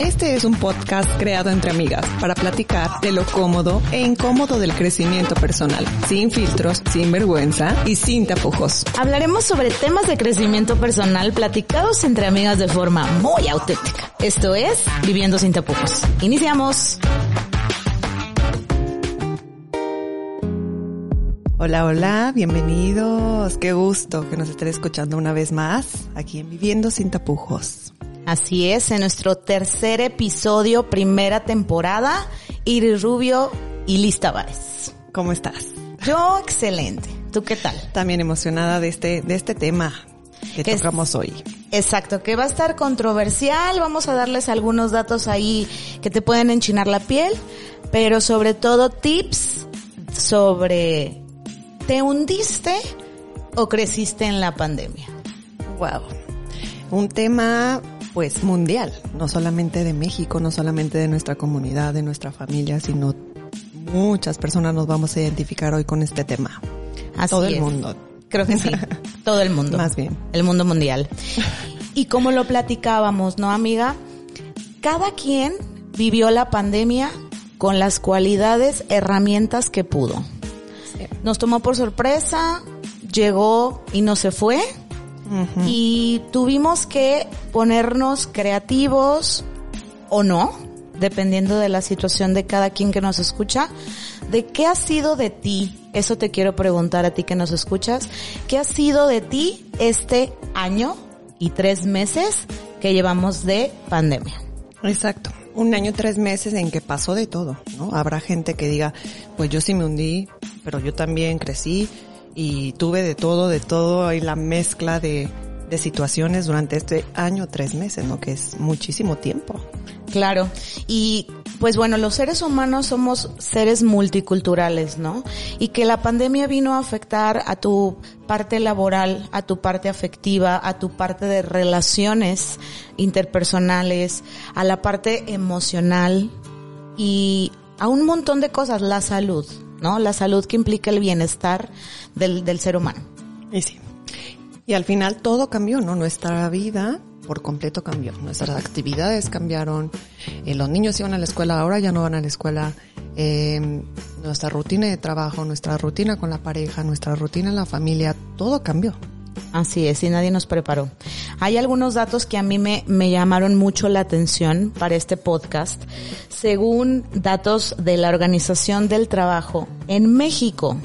Este es un podcast creado entre amigas para platicar de lo cómodo e incómodo del crecimiento personal, sin filtros, sin vergüenza y sin tapujos. Hablaremos sobre temas de crecimiento personal platicados entre amigas de forma muy auténtica. Esto es Viviendo sin tapujos. Iniciamos. Hola, hola, bienvenidos. Qué gusto que nos estén escuchando una vez más aquí en Viviendo sin tapujos. Así es, en nuestro tercer episodio, primera temporada, Iris Rubio y Liz Tavares. ¿Cómo estás? Yo excelente. ¿Tú qué tal? También emocionada de este, de este tema que tocamos hoy. Exacto, que va a estar controversial, vamos a darles algunos datos ahí que te pueden enchinar la piel, pero sobre todo tips sobre ¿te hundiste o creciste en la pandemia? Wow. Un tema pues mundial, no solamente de México, no solamente de nuestra comunidad, de nuestra familia, sino muchas personas nos vamos a identificar hoy con este tema. Así Todo el es. mundo. Creo que sí, todo el mundo. Más bien. El mundo mundial. Y como lo platicábamos, ¿no, amiga? Cada quien vivió la pandemia con las cualidades, herramientas que pudo. Nos tomó por sorpresa, llegó y no se fue. Y tuvimos que ponernos creativos o no, dependiendo de la situación de cada quien que nos escucha. ¿De qué ha sido de ti? Eso te quiero preguntar a ti que nos escuchas. ¿Qué ha sido de ti este año y tres meses que llevamos de pandemia? Exacto. Un año, tres meses en que pasó de todo, ¿no? Habrá gente que diga, pues yo sí me hundí, pero yo también crecí y tuve de todo, de todo, hay la mezcla de, de situaciones durante este año, tres meses, ¿no? Que es muchísimo tiempo. Claro. Y pues bueno, los seres humanos somos seres multiculturales, ¿no? Y que la pandemia vino a afectar a tu parte laboral, a tu parte afectiva, a tu parte de relaciones interpersonales, a la parte emocional y a un montón de cosas, la salud, ¿no? La salud que implica el bienestar del, del ser humano. Y sí. Y al final todo cambió, ¿no? Nuestra vida por completo cambió. Nuestras actividades cambiaron. Eh, los niños iban a la escuela, ahora ya no van a la escuela. Eh, nuestra rutina de trabajo, nuestra rutina con la pareja, nuestra rutina en la familia, todo cambió. Así es, y nadie nos preparó. Hay algunos datos que a mí me, llamaron mucho la atención para este podcast. Según datos de la Organización del Trabajo, en México,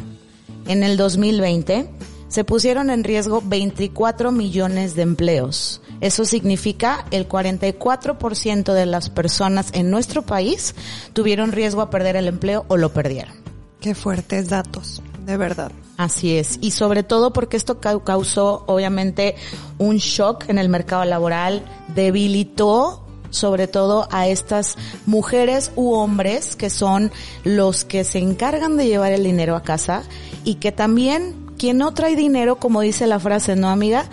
en el 2020, se pusieron en riesgo 24 millones de empleos. Eso significa el 44% de las personas en nuestro país tuvieron riesgo a perder el empleo o lo perdieron. Qué fuertes datos, de verdad. Así es, y sobre todo porque esto cau- causó obviamente un shock en el mercado laboral, debilitó sobre todo a estas mujeres u hombres que son los que se encargan de llevar el dinero a casa y que también quien no trae dinero, como dice la frase, ¿no amiga?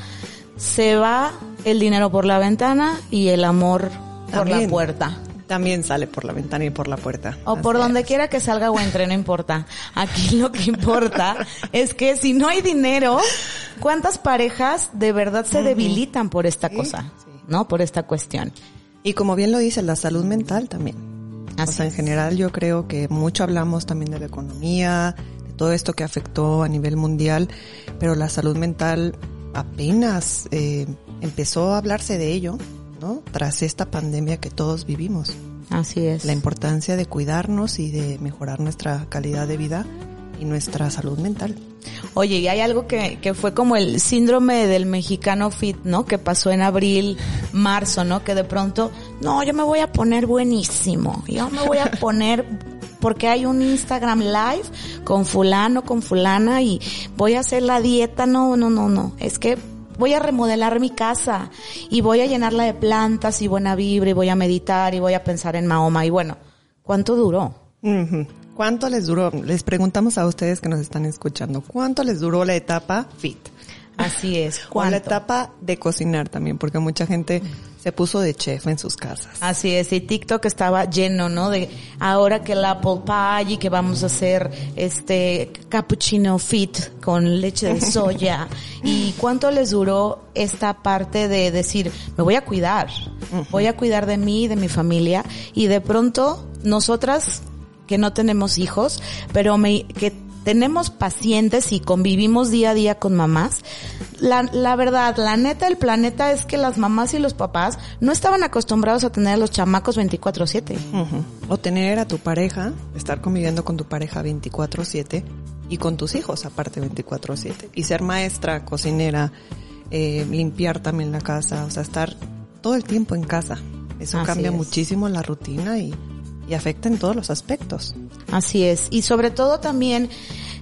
Se va el dinero por la ventana y el amor por la puerta. También sale por la ventana y por la puerta. O por donde es. quiera que salga o entre, no importa. Aquí lo que importa es que si no hay dinero, ¿cuántas parejas de verdad se debilitan por esta cosa? ¿No? Por esta cuestión. Y como bien lo dice, la salud mental también. o Así sea, en general yo creo que mucho hablamos también de la economía, de todo esto que afectó a nivel mundial, pero la salud mental apenas eh, empezó a hablarse de ello, ¿no? Tras esta pandemia que todos vivimos. Así es. La importancia de cuidarnos y de mejorar nuestra calidad de vida y nuestra salud mental. Oye, y hay algo que, que fue como el síndrome del mexicano fit, ¿no? Que pasó en abril, marzo, ¿no? Que de pronto, no, yo me voy a poner buenísimo. Yo me voy a poner porque hay un Instagram live con fulano, con fulana y voy a hacer la dieta. No, no, no, no. Es que voy a remodelar mi casa y voy a llenarla de plantas y buena vibra y voy a meditar y voy a pensar en Mahoma. Y bueno, ¿cuánto duró? ¿Cuánto les duró? Les preguntamos a ustedes que nos están escuchando, ¿cuánto les duró la etapa fit? Así es. O la ¿Cuánto? etapa de cocinar también, porque mucha gente se puso de chef en sus casas. Así es, y TikTok estaba lleno, ¿no? De ahora que el apple pie y que vamos a hacer este cappuccino fit con leche de soya. ¿Y cuánto les duró esta parte de decir, me voy a cuidar, voy a cuidar de mí, de mi familia? Y de pronto, nosotras que no tenemos hijos, pero me, que tenemos pacientes y convivimos día a día con mamás, la, la verdad, la neta del planeta es que las mamás y los papás no estaban acostumbrados a tener a los chamacos 24/7. Ujú. O tener a tu pareja, estar conviviendo con tu pareja 24/7 y con tus hijos aparte 24/7. Y ser maestra, cocinera, eh, limpiar también la casa, o sea, estar todo el tiempo en casa. Eso Así cambia es. muchísimo la rutina y, y afecta en todos los aspectos. Así es. Y sobre todo también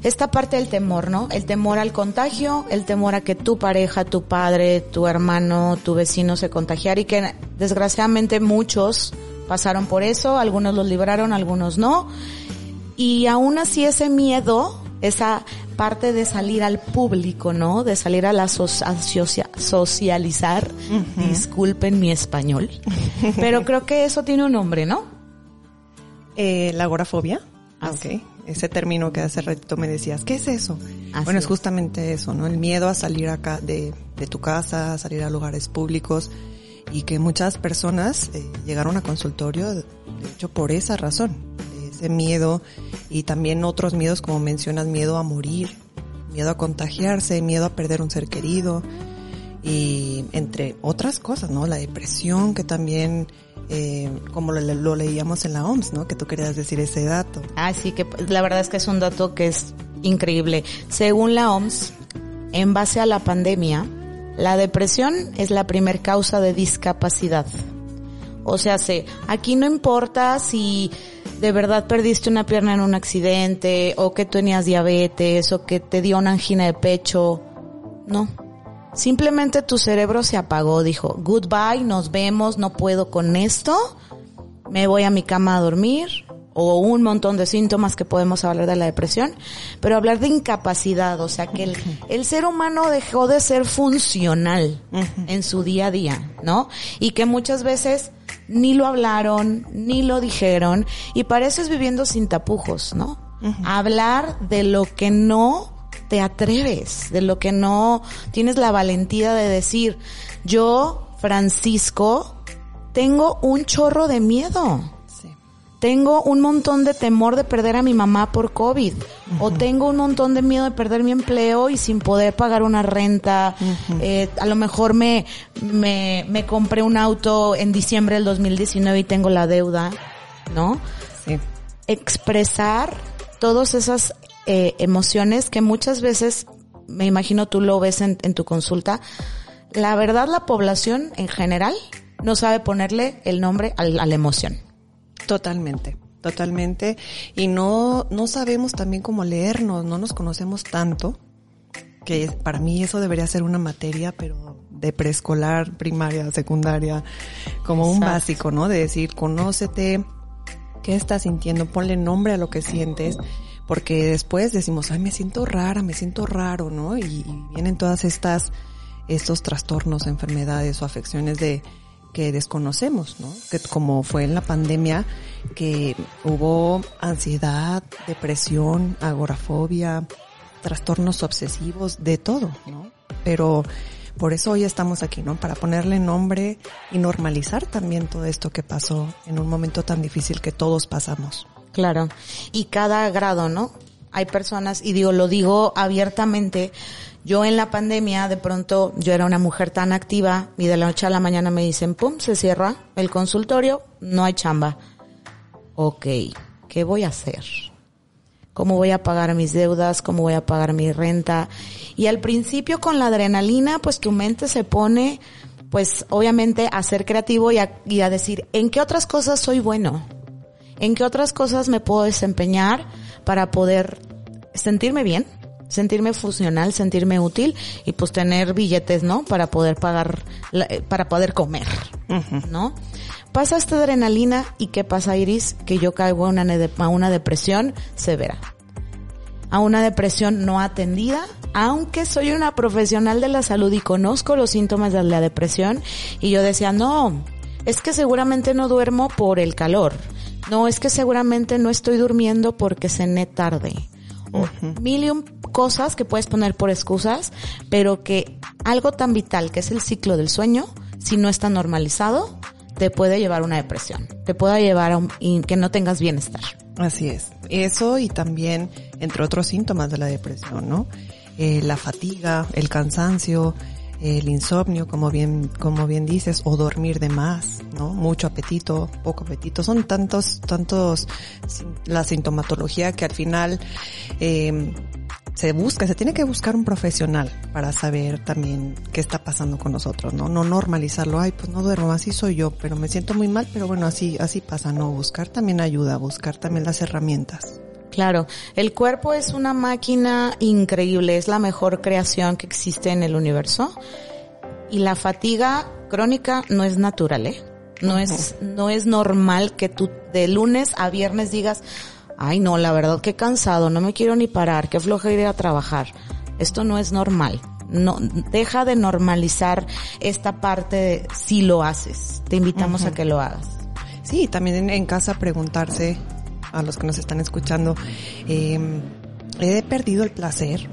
esta parte del temor, ¿no? El temor al contagio, el temor a que tu pareja, tu padre, tu hermano, tu vecino se contagiara y que desgraciadamente muchos pasaron por eso, algunos los libraron, algunos no. Y aún así ese miedo, esa parte de salir al público, ¿no? De salir a la so- a socia- socializar, disculpen mi español, pero creo que eso tiene un nombre, ¿no? Eh, la agorafobia. Ah, Ok. Ese término que hace ratito me decías, ¿qué es eso? Así bueno, es justamente eso, ¿no? El miedo a salir acá de, de tu casa, a salir a lugares públicos y que muchas personas eh, llegaron a consultorio, de hecho, por esa razón, ese miedo y también otros miedos, como mencionas, miedo a morir, miedo a contagiarse, miedo a perder un ser querido y entre otras cosas, ¿no? La depresión que también, eh, como lo, lo leíamos en la OMS, ¿no? Que tú querías decir ese dato. Así que pues, la verdad es que es un dato que es increíble. Según la OMS, en base a la pandemia, la depresión es la primer causa de discapacidad. O sea, se, aquí no importa si de verdad perdiste una pierna en un accidente o que tenías diabetes o que te dio una angina de pecho. No. Simplemente tu cerebro se apagó, dijo, goodbye, nos vemos, no puedo con esto, me voy a mi cama a dormir, o un montón de síntomas que podemos hablar de la depresión, pero hablar de incapacidad, o sea que el, el ser humano dejó de ser funcional en su día a día, ¿no? Y que muchas veces ni lo hablaron, ni lo dijeron, y para eso es viviendo sin tapujos, ¿no? Hablar de lo que no te atreves, de lo que no tienes la valentía de decir, yo, Francisco, tengo un chorro de miedo. Sí. Tengo un montón de temor de perder a mi mamá por COVID. O tengo un montón de miedo de perder mi empleo y sin poder pagar una renta. Eh, a lo mejor me, me, me compré un auto en diciembre del 2019 y tengo la deuda, ¿no? Sí. expresar todas esas eh, emociones que muchas veces, me imagino tú lo ves en, en tu consulta, la verdad la población en general no sabe ponerle el nombre al- a la emoción. Totalmente, totalmente. Y no, no sabemos también cómo leernos, no nos conocemos tanto, que para mí eso debería ser una materia, pero de preescolar, primaria, secundaria, como un básico, ¿no? De decir, conócete, qué estás sintiendo, ponle nombre a lo que sientes, porque después decimos, ay, me siento rara, me siento raro, ¿no? Y, vienen todas estas, estos trastornos, enfermedades o afecciones de, que desconocemos, ¿no? Que como fue en la pandemia, que hubo ansiedad, depresión, agorafobia, trastornos obsesivos, de todo, ¿no? Pero por eso hoy estamos aquí, ¿no? Para ponerle nombre y normalizar también todo esto que pasó en un momento tan difícil que todos pasamos. Claro. Y cada grado, ¿no? Hay personas, y digo, lo digo abiertamente, yo en la pandemia, de pronto, yo era una mujer tan activa y de la noche a la mañana me dicen, pum, se cierra el consultorio, no hay chamba. Ok, ¿qué voy a hacer? ¿Cómo voy a pagar mis deudas? ¿Cómo voy a pagar mi renta? Y al principio con la adrenalina, pues tu mente se pone, pues obviamente a ser creativo y a, y a decir, ¿en qué otras cosas soy bueno? ¿En qué otras cosas me puedo desempeñar para poder sentirme bien? sentirme funcional, sentirme útil y pues tener billetes, ¿no? Para poder pagar, eh, para poder comer, ¿no? Pasa esta adrenalina y ¿qué pasa, Iris? Que yo caigo a una, ne- a una depresión severa. A una depresión no atendida, aunque soy una profesional de la salud y conozco los síntomas de la depresión y yo decía, no, es que seguramente no duermo por el calor. No, es que seguramente no estoy durmiendo porque cené tarde. O mil y un cosas que puedes poner por excusas, pero que algo tan vital que es el ciclo del sueño, si no está normalizado, te puede llevar a una depresión. Te puede llevar a un- y que no tengas bienestar. Así es. Eso y también, entre otros síntomas de la depresión, ¿no? Eh, la fatiga, el cansancio, el insomnio, como bien, como bien dices, o dormir de más, ¿no? Mucho apetito, poco apetito. Son tantos, tantos, la sintomatología que al final, eh, se busca, se tiene que buscar un profesional para saber también qué está pasando con nosotros, ¿no? No normalizarlo, ay, pues no duermo, así soy yo, pero me siento muy mal, pero bueno, así, así pasa, no, buscar también ayuda, buscar también las herramientas. Claro, el cuerpo es una máquina increíble, es la mejor creación que existe en el universo. Y la fatiga crónica no es natural, ¿eh? No es, no es normal que tú de lunes a viernes digas, ay no, la verdad qué cansado, no me quiero ni parar, qué flojera ir a trabajar. Esto no es normal. No, deja de normalizar esta parte de si lo haces. Te invitamos a que lo hagas. Sí, también en, en casa preguntarse a los que nos están escuchando, eh, ¿he perdido el placer?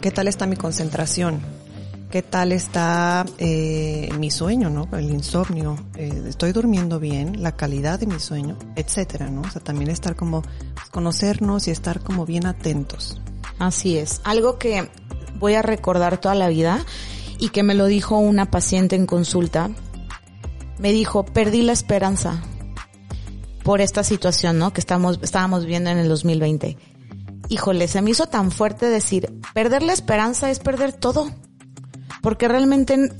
¿Qué tal está mi concentración? ¿Qué tal está eh, mi sueño, no? El insomnio. Eh, ¿Estoy durmiendo bien? La calidad de mi sueño, etcétera, ¿no? O sea, también estar como, conocernos y estar como bien atentos. Así es. Algo que voy a recordar toda la vida y que me lo dijo una paciente en consulta. Me dijo, perdí la esperanza por esta situación, ¿no? Que estamos, estábamos viendo en el 2020. Híjole, se me hizo tan fuerte decir, perder la esperanza es perder todo. Porque realmente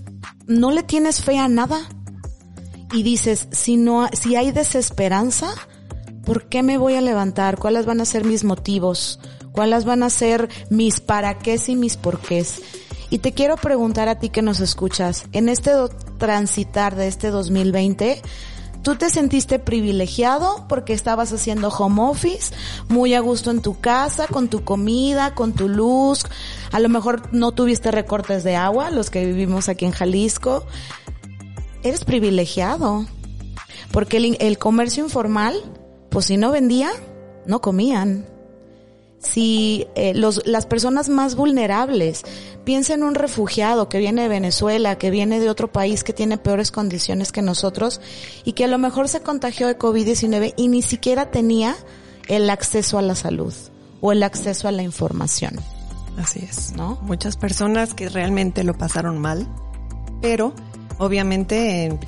no le tienes fe a nada. Y dices, si no, si hay desesperanza, ¿por qué me voy a levantar? ¿Cuáles van a ser mis motivos? ¿Cuáles van a ser mis para qué y mis por qué? Y te quiero preguntar a ti que nos escuchas, en este transitar de este 2020, ¿tú te sentiste privilegiado porque estabas haciendo home office, muy a gusto en tu casa, con tu comida, con tu luz? A lo mejor no tuviste recortes de agua, los que vivimos aquí en Jalisco. Eres privilegiado. Porque el, el comercio informal, pues si no vendía, no comían si eh, los, las personas más vulnerables, piensa en un refugiado que viene de Venezuela, que viene de otro país que tiene peores condiciones que nosotros y que a lo mejor se contagió de COVID-19 y ni siquiera tenía el acceso a la salud o el acceso a la información. Así es. ¿No? Muchas personas que realmente lo pasaron mal, pero obviamente eh,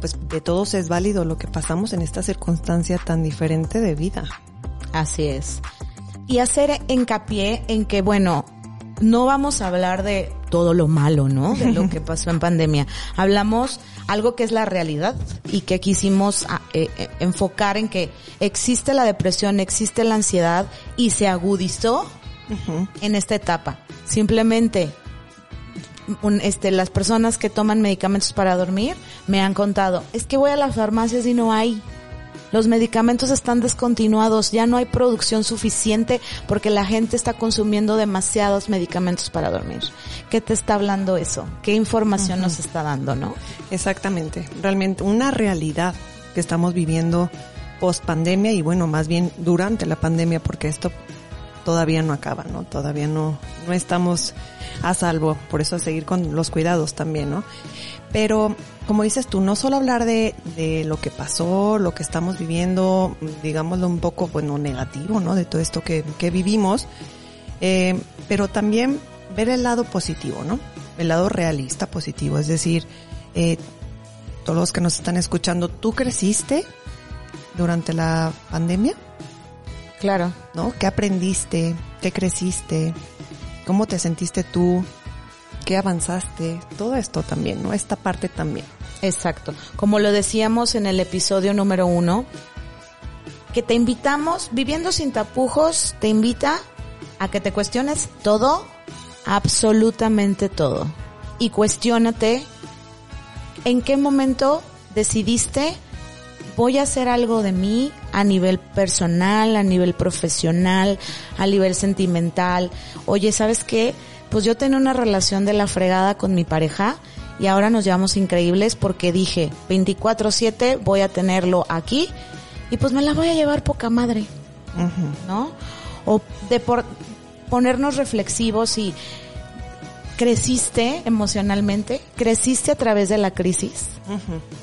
pues de todos es válido lo que pasamos en esta circunstancia tan diferente de vida. Así es. Y hacer hincapié en que, bueno, no vamos a hablar de todo lo malo, ¿no? De lo que pasó en pandemia. Hablamos algo que es la realidad y que quisimos ah, eh, eh, enfocar en que existe la depresión, existe la ansiedad y se agudizó en esta etapa. Simplemente un- este, las personas que toman medicamentos para dormir me han contado, es que voy a las farmacias y no hay. Los medicamentos están descontinuados, ya no hay producción suficiente porque la gente está consumiendo demasiados medicamentos para dormir. ¿Qué te está hablando eso? ¿Qué información nos está dando, no? Exactamente, realmente una realidad que estamos viviendo post pandemia y bueno, más bien durante la pandemia porque esto todavía no acaba, ¿no? Todavía no, no estamos a salvo, por eso a seguir con los cuidados también, ¿no? Pero, como dices tú, no solo hablar de, de lo que pasó, lo que estamos viviendo, digámoslo un poco, bueno, negativo, ¿no? De todo esto que, que vivimos, eh, pero también ver el lado positivo, ¿no? El lado realista positivo, es decir, eh, todos los que nos están escuchando, ¿tú creciste durante la pandemia? Claro. ¿No? ¿Qué aprendiste? ¿Qué creciste? ¿Cómo te sentiste tú? ¿Qué avanzaste? Todo esto también, ¿no? Esta parte también. Exacto. Como lo decíamos en el episodio número uno, que te invitamos, Viviendo sin tapujos, te invita a que te cuestiones todo, absolutamente todo. Y cuestiónate en qué momento decidiste voy a hacer algo de mí a nivel personal, a nivel profesional, a nivel sentimental. Oye, ¿sabes qué? Pues yo tenía una relación de la fregada con mi pareja y ahora nos llevamos increíbles porque dije 24/7 voy a tenerlo aquí y pues me la voy a llevar poca madre, ¿no? O de por ponernos reflexivos y creciste emocionalmente, creciste a través de la crisis,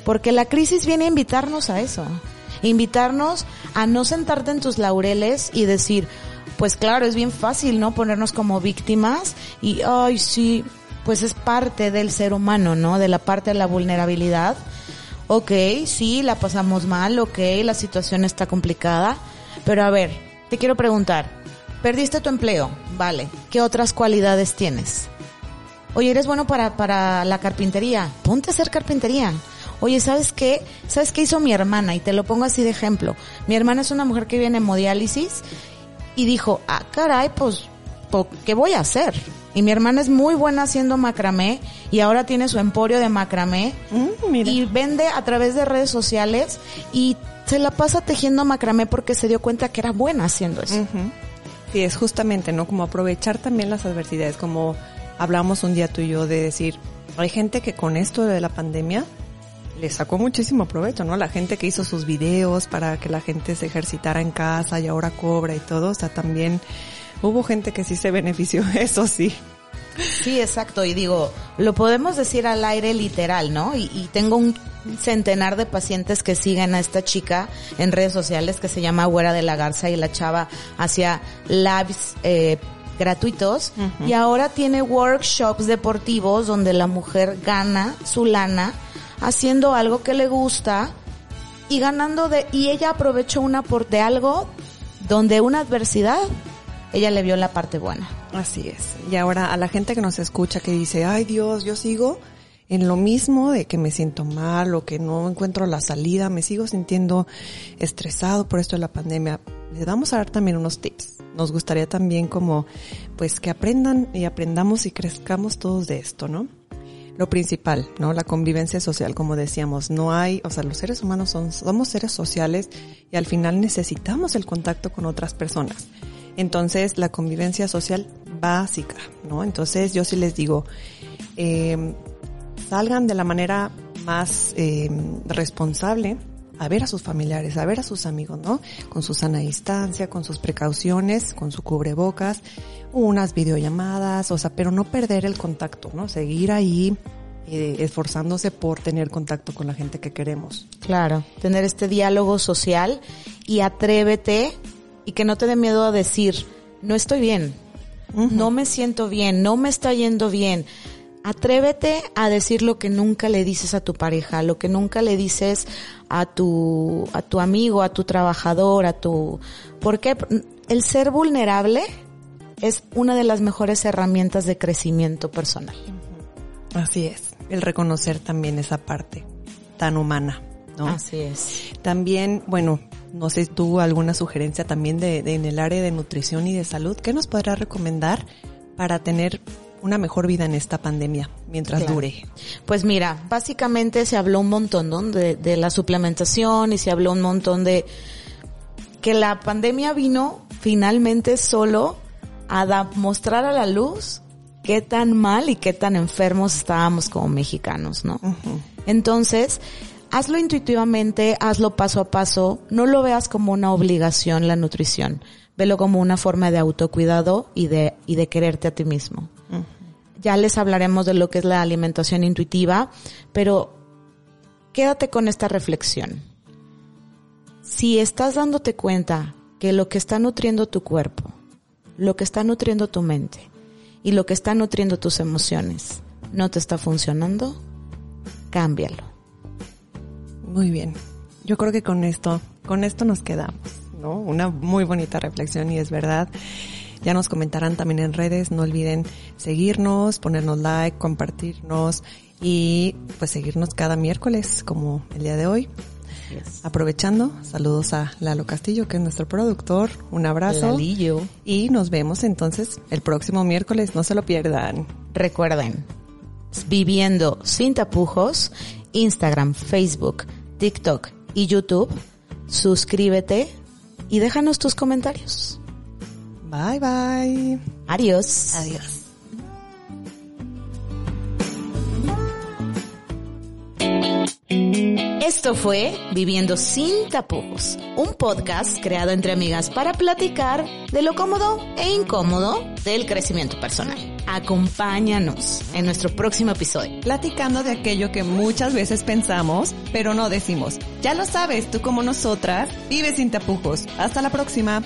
porque la crisis viene a invitarnos a eso, invitarnos a no sentarte en tus laureles y decir, pues claro, es bien fácil, ¿no? Ponernos como víctimas y, ay, sí, pues es parte del ser humano, ¿no? De la parte de la vulnerabilidad. Ok, sí, la pasamos mal, ok, la situación está complicada, pero a ver, te quiero preguntar, perdiste tu empleo, vale, ¿qué otras cualidades tienes? Oye, eres bueno para, para la carpintería, ponte a hacer carpintería. Oye, ¿sabes qué? ¿Sabes qué hizo mi hermana? Y te lo pongo así de ejemplo. Mi hermana es una mujer que viene en hemodiálisis y dijo, ah, caray, pues, ¿qué voy a hacer? Y mi hermana es muy buena haciendo macramé y ahora tiene su emporio de macramé Mm, mira. y vende a través de redes sociales y se la pasa tejiendo macramé porque se dio cuenta que era buena haciendo eso. Sí, es justamente, ¿no? Como aprovechar también las adversidades, como hablamos un día tú y yo de decir, hay gente que con esto de la pandemia le sacó muchísimo provecho, ¿no? La gente que hizo sus videos para que la gente se ejercitara en casa y ahora cobra y todo, o sea, también hubo gente que sí se benefició, eso sí. Sí, exacto. Y digo, lo podemos decir al aire literal, ¿no? Y, y tengo un centenar de pacientes que siguen a esta chica en redes sociales que se llama Güera de la Garza y la chava hacia lives eh, gratuitos y ahora tiene workshops deportivos donde la mujer gana su lana haciendo algo que le gusta y ganando de y ella aprovechó una por de algo donde una adversidad ella le vio la parte buena. Así es. Y ahora a la gente que nos escucha que dice, ay Dios, yo sigo en lo mismo de que me siento mal o que no encuentro la salida, me sigo sintiendo estresado por esto de la pandemia. Les vamos a dar también unos tips. Nos gustaría también como, pues que aprendan y aprendamos y crezcamos todos de esto, ¿no? Lo principal, ¿no? La convivencia social, como decíamos, no hay, o sea, los seres humanos somos seres sociales y al final necesitamos el contacto con otras personas. Entonces, la convivencia social básica, ¿no? Entonces, yo sí les digo, eh, salgan de la manera más eh, responsable a ver a sus familiares, a ver a sus amigos, ¿no? Con su sana distancia, con sus precauciones, con su cubrebocas, unas videollamadas, o sea, pero no perder el contacto, ¿no? Seguir ahí eh, esforzándose por tener contacto con la gente que queremos. Claro, tener este diálogo social y atrévete y que no te dé miedo a decir, no estoy bien, no me siento bien, no me está yendo bien. Atrévete a decir lo que nunca le dices a tu pareja, lo que nunca le dices a tu, a tu amigo, a tu trabajador, a tu, porque el ser vulnerable es una de las mejores herramientas de crecimiento personal. Así es. El reconocer también esa parte tan humana, ¿no? Así es. También, bueno, no sé tú alguna sugerencia también de, de en el área de nutrición y de salud, ¿qué nos podrás recomendar para tener una mejor vida en esta pandemia mientras Claro. dure? Pues mira, básicamente se habló un montón ¿no? de, de la suplementación y se habló un montón de que la pandemia vino finalmente solo a da- mostrar a la luz qué tan mal y qué tan enfermos estábamos como mexicanos, ¿no? Entonces, hazlo intuitivamente, hazlo paso a paso, no lo veas como una obligación la nutrición, velo como una forma de autocuidado y de, y de quererte a ti mismo. Ya les hablaremos de lo que es la alimentación intuitiva, pero quédate con esta reflexión. Si estás dándote cuenta que lo que está nutriendo tu cuerpo, lo que está nutriendo tu mente y lo que está nutriendo tus emociones no te está funcionando, cámbialo. Muy bien. Yo creo que con esto, con esto nos quedamos, ¿no? Una muy bonita reflexión y es verdad. Ya nos comentarán también en redes, no olviden seguirnos, ponernos like, compartirnos y pues seguirnos cada miércoles como el día de hoy. Aprovechando, saludos a Lalo Castillo, que es nuestro productor. Un abrazo. Lalillo. Y nos vemos entonces el próximo miércoles. No se lo pierdan. Recuerden, viviendo sin tapujos, Instagram, Facebook, TikTok y YouTube. Suscríbete y déjanos tus comentarios. Bye bye. Adiós. Adiós. Esto fue Viviendo sin tapujos, un podcast creado entre amigas para platicar de lo cómodo e incómodo del crecimiento personal. Acompáñanos en nuestro próximo episodio. Platicando de aquello que muchas veces pensamos, pero no decimos. Ya lo sabes, tú como nosotras, vive sin tapujos. Hasta la próxima.